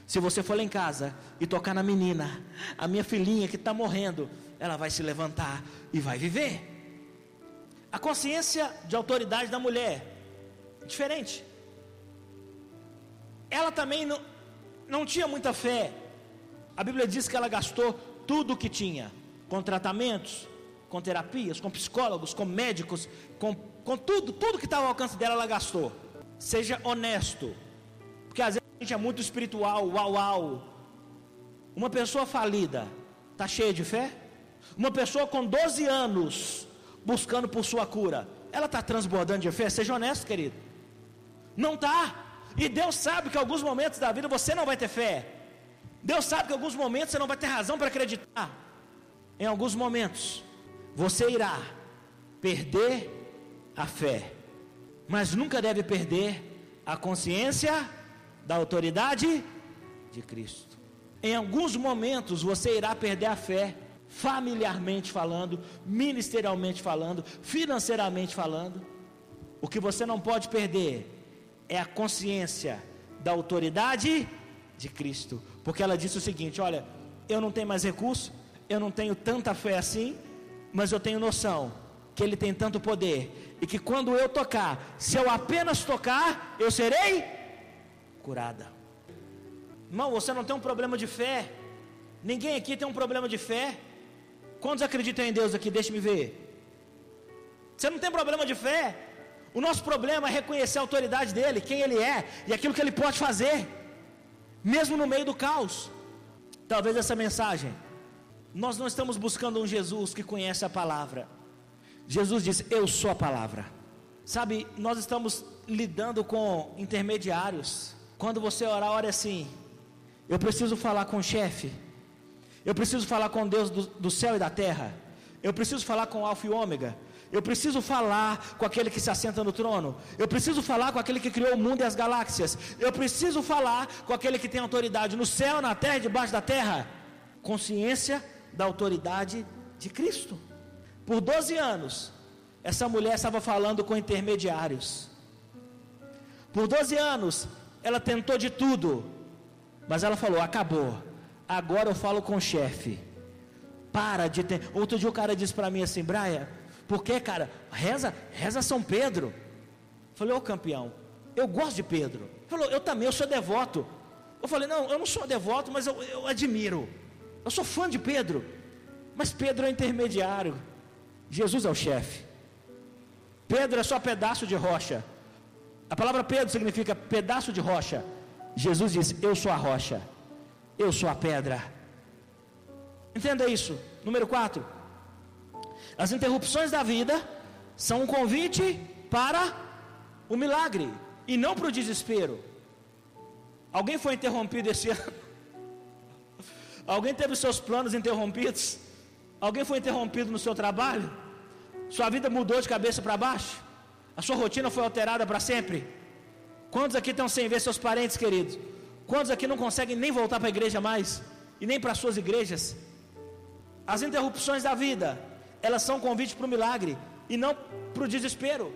Se você for lá em casa e tocar na menina, a minha filhinha que está morrendo, ela vai se levantar e vai viver. A consciência de autoridade da mulher, diferente. Ela também não, não tinha muita fé. A Bíblia diz que ela gastou tudo o que tinha, com tratamentos, com terapias, com psicólogos, com médicos, com, com tudo, tudo que estava ao alcance dela, ela gastou. Seja honesto, porque às vezes a gente é muito espiritual, uau, uau. Uma pessoa falida, está cheia de fé? Uma pessoa com 12 anos, buscando por sua cura, ela está transbordando de fé? Seja honesto, querido. Não está. E Deus sabe que alguns momentos da vida você não vai ter fé. Deus sabe que alguns momentos você não vai ter razão para acreditar. Em alguns momentos você irá perder a fé, mas nunca deve perder a consciência da autoridade de Cristo. Em alguns momentos você irá perder a fé, familiarmente falando, ministerialmente falando, financeiramente falando. O que você não pode perder é a consciência da autoridade de Cristo, porque ela disse o seguinte: Olha, eu não tenho mais recurso, eu não tenho tanta fé assim, mas eu tenho noção que Ele tem tanto poder e que quando eu tocar, se eu apenas tocar, eu serei curada. Irmão, você não tem um problema de fé. Ninguém aqui tem um problema de fé. Quantos acreditam em Deus aqui? Deixe-me ver. Você não tem problema de fé. O nosso problema é reconhecer a autoridade dele, quem ele é e aquilo que ele pode fazer, mesmo no meio do caos. Talvez essa mensagem, nós não estamos buscando um Jesus que conhece a palavra. Jesus diz: Eu sou a palavra. Sabe, nós estamos lidando com intermediários. Quando você orar, ore assim: Eu preciso falar com o chefe. Eu preciso falar com Deus do, do céu e da terra. Eu preciso falar com o Alfa e Ômega. Eu preciso falar com aquele que se assenta no trono. Eu preciso falar com aquele que criou o mundo e as galáxias. Eu preciso falar com aquele que tem autoridade no céu, na terra e debaixo da terra. Consciência da autoridade de Cristo. Por 12 anos, essa mulher estava falando com intermediários. Por 12 anos, ela tentou de tudo, mas ela falou: acabou. Agora eu falo com o chefe. Para de ter. Outro dia o cara disse para mim assim, Braia, Por que, cara? Reza, reza São Pedro. Falei, ô campeão, eu gosto de Pedro. Ele falou, eu também, eu sou devoto. Eu falei, não, eu não sou devoto, mas eu, eu admiro. Eu sou fã de Pedro. Mas Pedro é intermediário. Jesus é o chefe. Pedro é só pedaço de rocha. A palavra Pedro significa pedaço de rocha. Jesus diz: Eu sou a rocha. Eu sou a pedra. Entenda isso. Número 4. As interrupções da vida são um convite para o milagre e não para o desespero. Alguém foi interrompido esse ano? Alguém teve seus planos interrompidos? Alguém foi interrompido no seu trabalho? Sua vida mudou de cabeça para baixo? A sua rotina foi alterada para sempre? Quantos aqui estão sem ver seus parentes queridos? Quantos aqui não conseguem nem voltar para a igreja mais? E nem para suas igrejas? As interrupções da vida, elas são convite para o milagre e não para o desespero.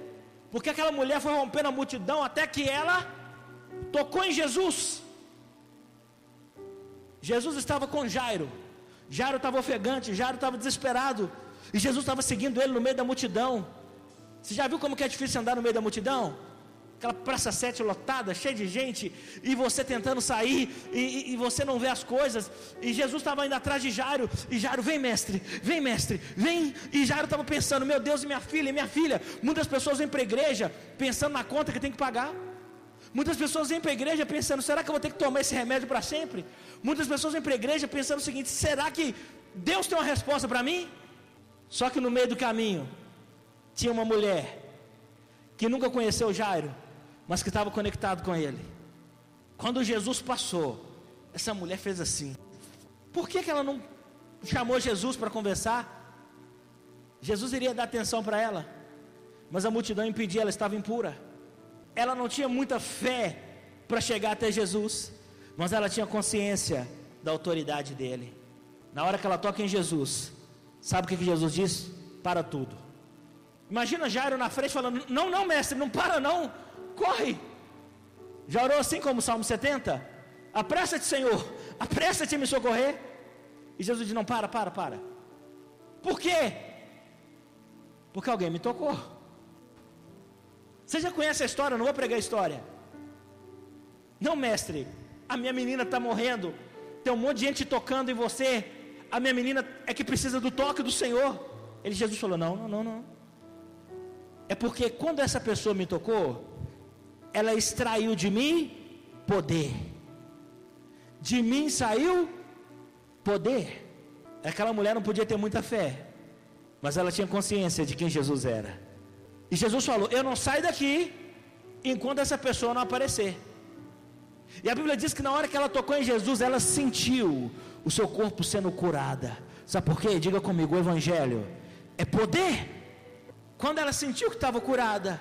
Porque aquela mulher foi rompendo a multidão até que ela tocou em Jesus. Jesus estava com Jairo. Jairo estava ofegante, Jairo estava desesperado. E Jesus estava seguindo ele no meio da multidão. Você já viu como que é difícil andar no meio da multidão? Aquela praça sete lotada, cheia de gente, e você tentando sair, e, e você não vê as coisas. E Jesus estava indo atrás de Jairo, e Jairo, vem mestre, vem mestre, vem. E Jairo estava pensando, meu Deus, minha filha, minha filha. Muitas pessoas vêm para a igreja pensando na conta que tem que pagar. Muitas pessoas vêm para a igreja pensando: será que eu vou ter que tomar esse remédio para sempre? Muitas pessoas vêm para a igreja pensando o seguinte: será que Deus tem uma resposta para mim? Só que no meio do caminho tinha uma mulher que nunca conheceu Jairo, mas que estava conectado com ele. Quando Jesus passou, essa mulher fez assim. Por que, que ela não chamou Jesus para conversar? Jesus iria dar atenção para ela, mas a multidão impedia, ela estava impura ela não tinha muita fé para chegar até Jesus, mas ela tinha consciência da autoridade dele. Na hora que ela toca em Jesus, sabe o que, Jesus diz? Para tudo. Imagina Jairo na frente falando: Não, não, mestre, não para não, corre. Já orou assim como o Salmo 70? Apressa-te, Senhor, apressa-te a me socorrer. E Jesus diz: Não, para, para, para. Por quê? Porque alguém me tocou. Você já conhece a história? Não vou pregar a história. Não, mestre, a minha menina está morrendo. Tem um monte de gente tocando em você. A minha menina é que precisa do toque do Senhor. Ele Jesus falou: Não, não, não, não. É porque quando essa pessoa me tocou, ela extraiu de mim poder. De mim saiu poder. Aquela mulher não podia ter muita fé, mas ela tinha consciência de quem Jesus era. E Jesus falou: Eu não saio daqui enquanto essa pessoa não aparecer. E a Bíblia diz que na hora que ela tocou em Jesus, ela sentiu o seu corpo sendo curada. Sabe por quê? Diga comigo: o Evangelho é poder. Quando ela sentiu que estava curada,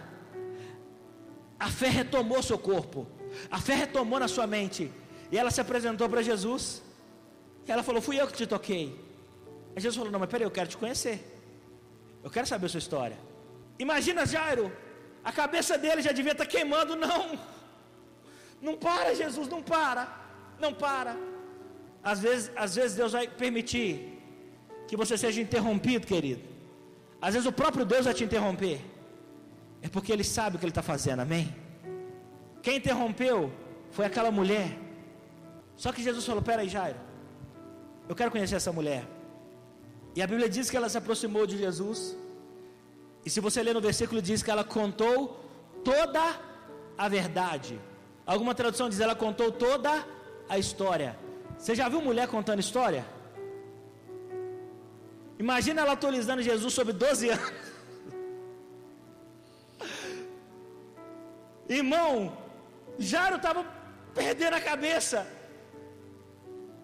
a fé retomou seu corpo, a fé retomou na sua mente, e ela se apresentou para Jesus. E ela falou: Fui eu que te toquei. Aí Jesus falou: Não, mas peraí, eu quero te conhecer, eu quero saber a sua história. Imagina Jairo, a cabeça dele já devia estar queimando, não. Não para, Jesus, não para. Não para. Às vezes, às vezes Deus vai permitir que você seja interrompido, querido. Às vezes o próprio Deus vai te interromper. É porque Ele sabe o que Ele está fazendo, amém? Quem interrompeu foi aquela mulher. Só que Jesus falou: Peraí, Jairo, eu quero conhecer essa mulher. E a Bíblia diz que ela se aproximou de Jesus. E se você ler no versículo, diz que ela contou toda a verdade. Alguma tradução diz ela contou toda a história. Você já viu mulher contando história? Imagina ela atualizando Jesus sobre 12 anos. Irmão, Jairo estava perdendo a cabeça.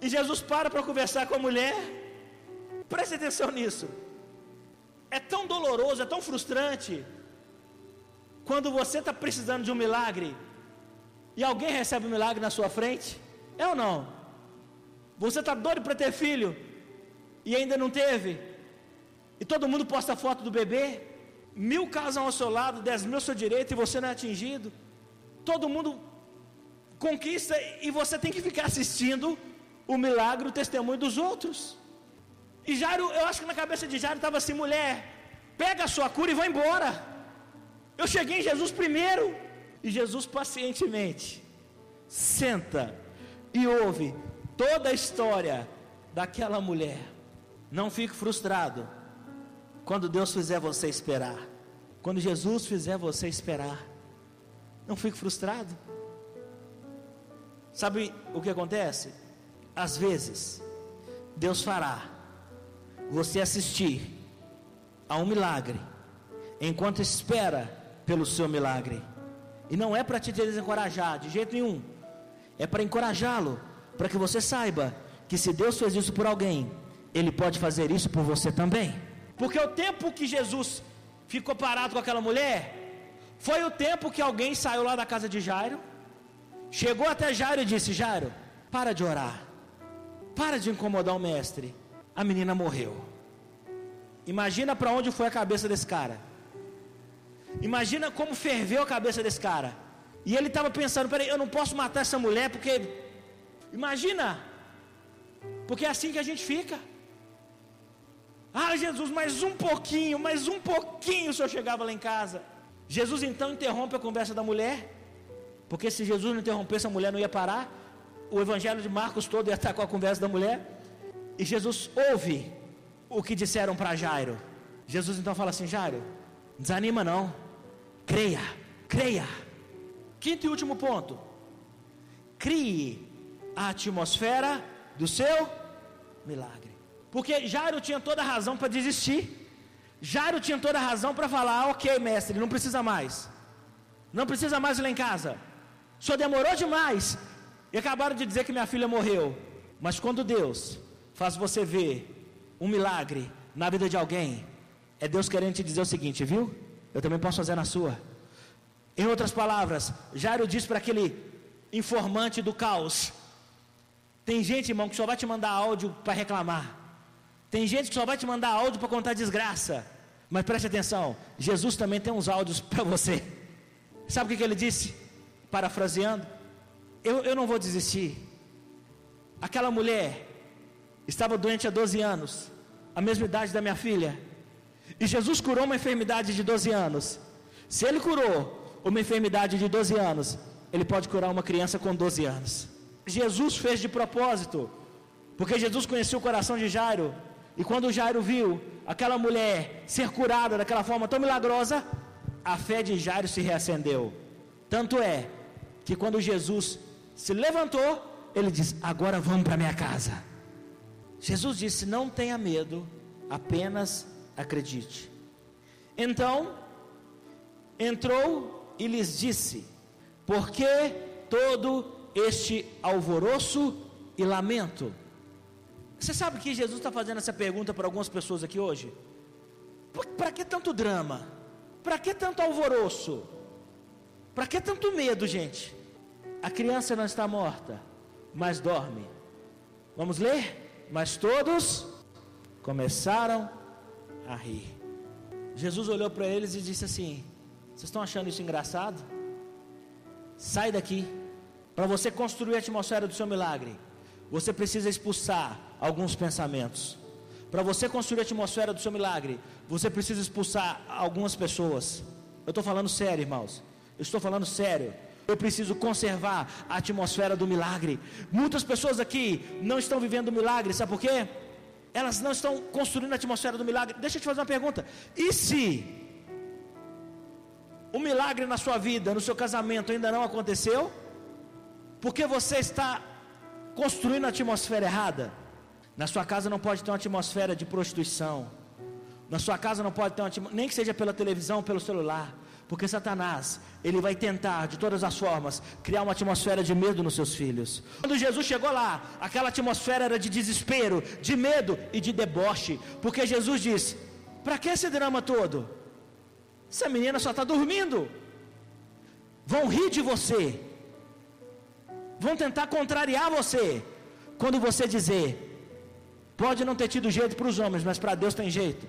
E Jesus para para conversar com a mulher. Preste atenção nisso. É tão doloroso, é tão frustrante. Quando você está precisando de um milagre e alguém recebe um milagre na sua frente, é ou não? Você está doido para ter filho e ainda não teve, e todo mundo posta foto do bebê, mil casam ao seu lado, dez mil ao seu direito e você não é atingido. Todo mundo conquista e você tem que ficar assistindo o milagre, o testemunho dos outros. E Jairo, eu acho que na cabeça de Jairo estava assim: mulher, pega a sua cura e vai embora. Eu cheguei em Jesus primeiro. E Jesus pacientemente senta e ouve toda a história daquela mulher. Não fique frustrado quando Deus fizer você esperar. Quando Jesus fizer você esperar. Não fique frustrado. Sabe o que acontece? Às vezes, Deus fará você assistir a um milagre, enquanto espera pelo seu milagre. E não é para te desencorajar, de jeito nenhum. É para encorajá-lo, para que você saiba que se Deus fez isso por alguém, Ele pode fazer isso por você também. Porque o tempo que Jesus ficou parado com aquela mulher, foi o tempo que alguém saiu lá da casa de Jairo, chegou até Jairo e disse: Jairo, para de orar, para de incomodar o mestre. A menina morreu. Imagina para onde foi a cabeça desse cara. Imagina como ferveu a cabeça desse cara. E ele estava pensando: peraí, eu não posso matar essa mulher porque. Imagina! Porque é assim que a gente fica. Ah, Jesus, mais um pouquinho, mais um pouquinho, o senhor chegava lá em casa. Jesus então interrompe a conversa da mulher, porque se Jesus não interrompesse, a mulher não ia parar. O evangelho de Marcos todo ia estar com a conversa da mulher. E Jesus ouve o que disseram para Jairo. Jesus então fala assim: Jairo, desanima não, creia, creia. Quinto e último ponto: crie a atmosfera do seu milagre. Porque Jairo tinha toda a razão para desistir. Jairo tinha toda a razão para falar: ok, mestre, não precisa mais. Não precisa mais ir lá em casa. O senhor demorou demais. E acabaram de dizer que minha filha morreu. Mas quando Deus faz você ver um milagre na vida de alguém, é Deus querendo te dizer o seguinte, viu? Eu também posso fazer na sua. Em outras palavras, Jairo diz para aquele informante do caos: tem gente, irmão, que só vai te mandar áudio para reclamar. Tem gente que só vai te mandar áudio para contar desgraça. Mas preste atenção, Jesus também tem uns áudios para você. Sabe o que, ele disse? Parafraseando: eu, eu não vou desistir. Aquela mulher estava doente há 12 anos, a mesma idade da minha filha. E Jesus curou uma enfermidade de 12 anos. Se ele curou uma enfermidade de 12 anos, ele pode curar uma criança com 12 anos. Jesus fez de propósito, porque Jesus conhecia o coração de Jairo e quando Jairo viu aquela mulher ser curada daquela forma tão milagrosa, a fé de Jairo se reacendeu. Tanto é que quando Jesus se levantou, ele disse: Agora vamos para minha casa. Jesus disse: Não tenha medo, apenas acredite. Então, entrou e lhes disse: Por que todo este alvoroço e lamento? Você sabe que Jesus está fazendo essa pergunta para algumas pessoas aqui hoje? Para que tanto drama? Para que tanto alvoroço? Para que tanto medo, gente? A criança não está morta, mas dorme. Vamos ler? Mas todos começaram a rir. Jesus olhou para eles e disse assim: Vocês estão achando isso engraçado? Sai daqui. Para você construir a atmosfera do seu milagre, você precisa expulsar alguns pensamentos. Para você construir a atmosfera do seu milagre, você precisa expulsar algumas pessoas. Eu estou falando sério, irmãos. Eu estou falando sério. Eu preciso conservar a atmosfera do milagre. Muitas pessoas aqui não estão vivendo o milagre, sabe por quê? Elas não estão construindo a atmosfera do milagre. Deixa eu te fazer uma pergunta. E se o milagre na sua vida, no seu casamento ainda não aconteceu? Porque você está construindo a atmosfera errada. Na sua casa não pode ter uma atmosfera de prostituição. Na sua casa não pode ter uma nem que seja pela televisão, pelo celular. Porque Satanás, ele vai tentar de todas as formas criar uma atmosfera de medo nos seus filhos. Quando Jesus chegou lá, aquela atmosfera era de desespero, de medo e de deboche. Porque Jesus disse: Para que esse drama todo? Essa menina só está dormindo. Vão rir de você vão tentar contrariar você. Quando você dizer, pode não ter tido jeito para os homens, mas para Deus tem jeito.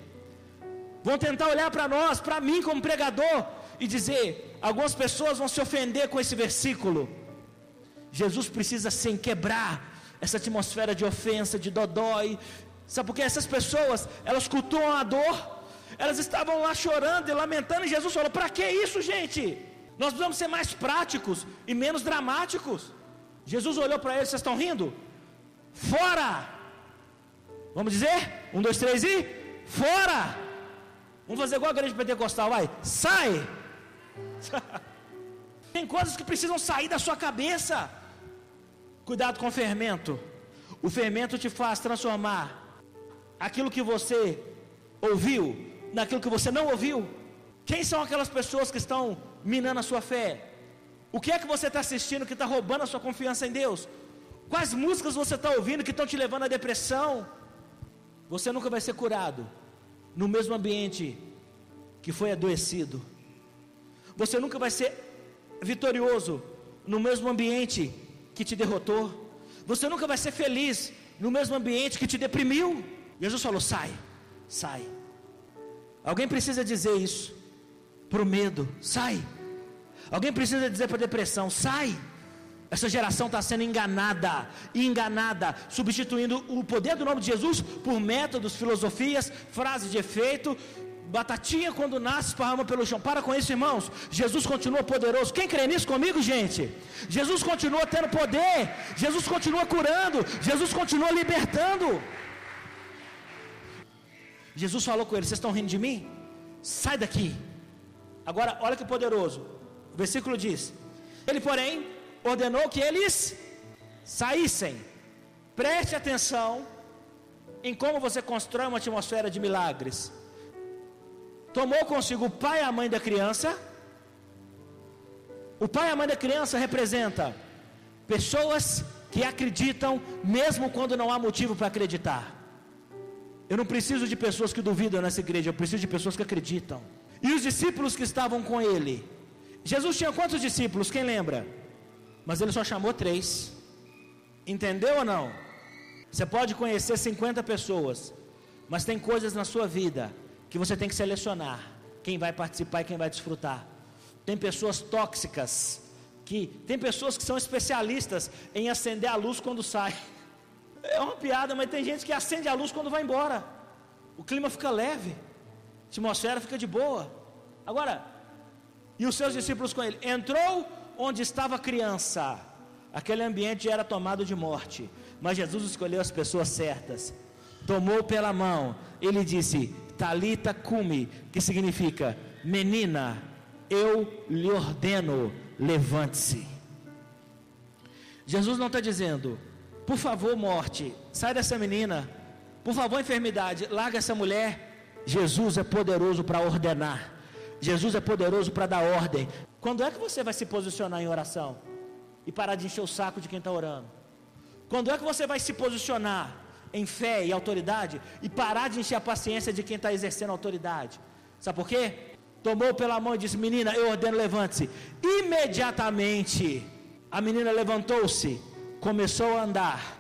Vão tentar olhar para nós, para mim como pregador, e dizer, algumas pessoas vão se ofender com esse versículo. Jesus precisa sim quebrar essa atmosfera de ofensa, de dodói. Sabe por quê? Essas pessoas, elas cultuam a dor, Elas estavam lá chorando e lamentando, e Jesus falou: Para que isso, gente? Nós precisamos ser mais práticos e menos dramáticos. Jesus olhou para eles: Vocês estão rindo? Fora! Vamos dizer? Um, dois, três e fora! Vamos fazer igual a igreja pentecostal, vai. Sai! Tem coisas que precisam sair da sua cabeça. Cuidado com o fermento. O fermento te faz transformar aquilo que você ouviu naquilo que você não ouviu. Quem são aquelas pessoas que estão minando a sua fé? O que é que você está assistindo que está roubando a sua confiança em Deus? Quais músicas você está ouvindo que estão te levando à depressão? Você nunca vai ser curado no mesmo ambiente que foi adoecido. Você nunca vai ser vitorioso no mesmo ambiente que te derrotou. Você nunca vai ser feliz no mesmo ambiente que te deprimiu. Jesus falou: sai, sai. Alguém precisa dizer isso para o medo: sai. Alguém precisa dizer para a depressão: sai. Essa geração está sendo enganada, enganada, substituindo o poder do nome de Jesus por métodos, filosofias, frases de efeito, batatinha quando nasce esparrama pelo chão. Para com isso, irmãos. Jesus continua poderoso. Quem crê nisso comigo, gente? Jesus continua tendo poder. Jesus continua curando. Jesus continua libertando. Jesus falou com ele: Vocês estão rindo de mim? Sai daqui. Agora, olha que poderoso. O versículo diz: Ele, porém, ordenou que eles saíssem. Preste atenção em como você constrói uma atmosfera de milagres tomou consigo o pai e a mãe da criança. O pai e a mãe da criança representa pessoas que acreditam mesmo quando não há motivo para acreditar. Eu não preciso de pessoas que duvidam nessa igreja, eu preciso de pessoas que acreditam. E os discípulos que estavam com ele. Jesus tinha quantos discípulos? Quem lembra? Mas ele só chamou três. Entendeu ou não? Você pode conhecer 50 pessoas, mas tem coisas na sua vida que você tem que selecionar quem vai participar e quem vai desfrutar. Tem pessoas tóxicas, que tem pessoas que são especialistas em acender a luz quando sai. É uma piada, mas tem gente que acende a luz quando vai embora. O clima fica leve, a atmosfera fica de boa. Agora, e os seus discípulos com ele? Entrou onde estava a criança. Aquele ambiente era tomado de morte. Mas Jesus escolheu as pessoas certas. Tomou pela mão. Ele disse: Talita cumi, que significa menina, eu lhe ordeno, levante-se. Jesus não está dizendo, por favor, morte, sai dessa menina, por favor, enfermidade, larga essa mulher. Jesus é poderoso para ordenar, Jesus é poderoso para dar ordem. Quando é que você vai se posicionar em oração e parar de encher o saco de quem está orando? Quando é que você vai se posicionar em fé e autoridade e parar de encher a paciência de quem está exercendo autoridade. Sabe por quê? Tomou pela mão e disse: Menina, eu ordeno, levante-se. Imediatamente a menina levantou-se, começou a andar.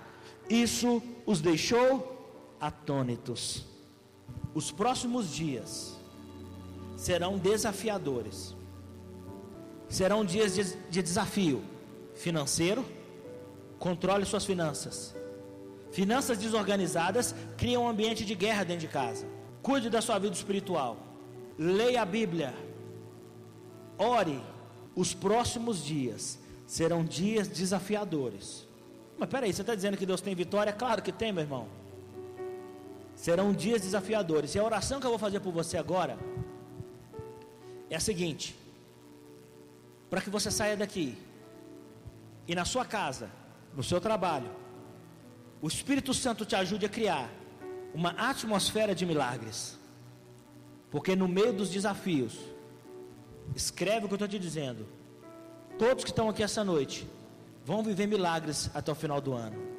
Isso os deixou atônitos. Os próximos dias serão desafiadores. Serão dias de, de desafio financeiro. Controle suas finanças Finanças desorganizadas criam um ambiente de guerra dentro de casa. Cuide da sua vida espiritual. Leia a Bíblia. Ore. Os próximos dias serão dias desafiadores. Mas peraí, você está dizendo que Deus tem vitória? Claro que tem, meu irmão. Serão dias desafiadores. E a oração que eu vou fazer por você agora é a seguinte: para que você saia daqui e na sua casa, no seu trabalho, o Espírito Santo te ajude a criar uma atmosfera de milagres. Porque no meio dos desafios, escreve o que eu estou te dizendo. Todos que estão aqui essa noite vão viver milagres até o final do ano.